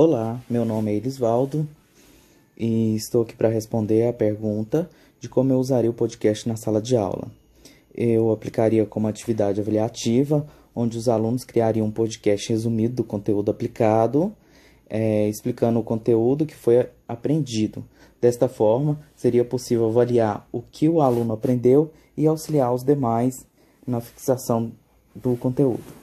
Olá, meu nome é Elisvaldo e estou aqui para responder a pergunta de como eu usaria o podcast na sala de aula. Eu aplicaria como atividade avaliativa, onde os alunos criariam um podcast resumido do conteúdo aplicado, é, explicando o conteúdo que foi aprendido. Desta forma, seria possível avaliar o que o aluno aprendeu e auxiliar os demais na fixação do conteúdo.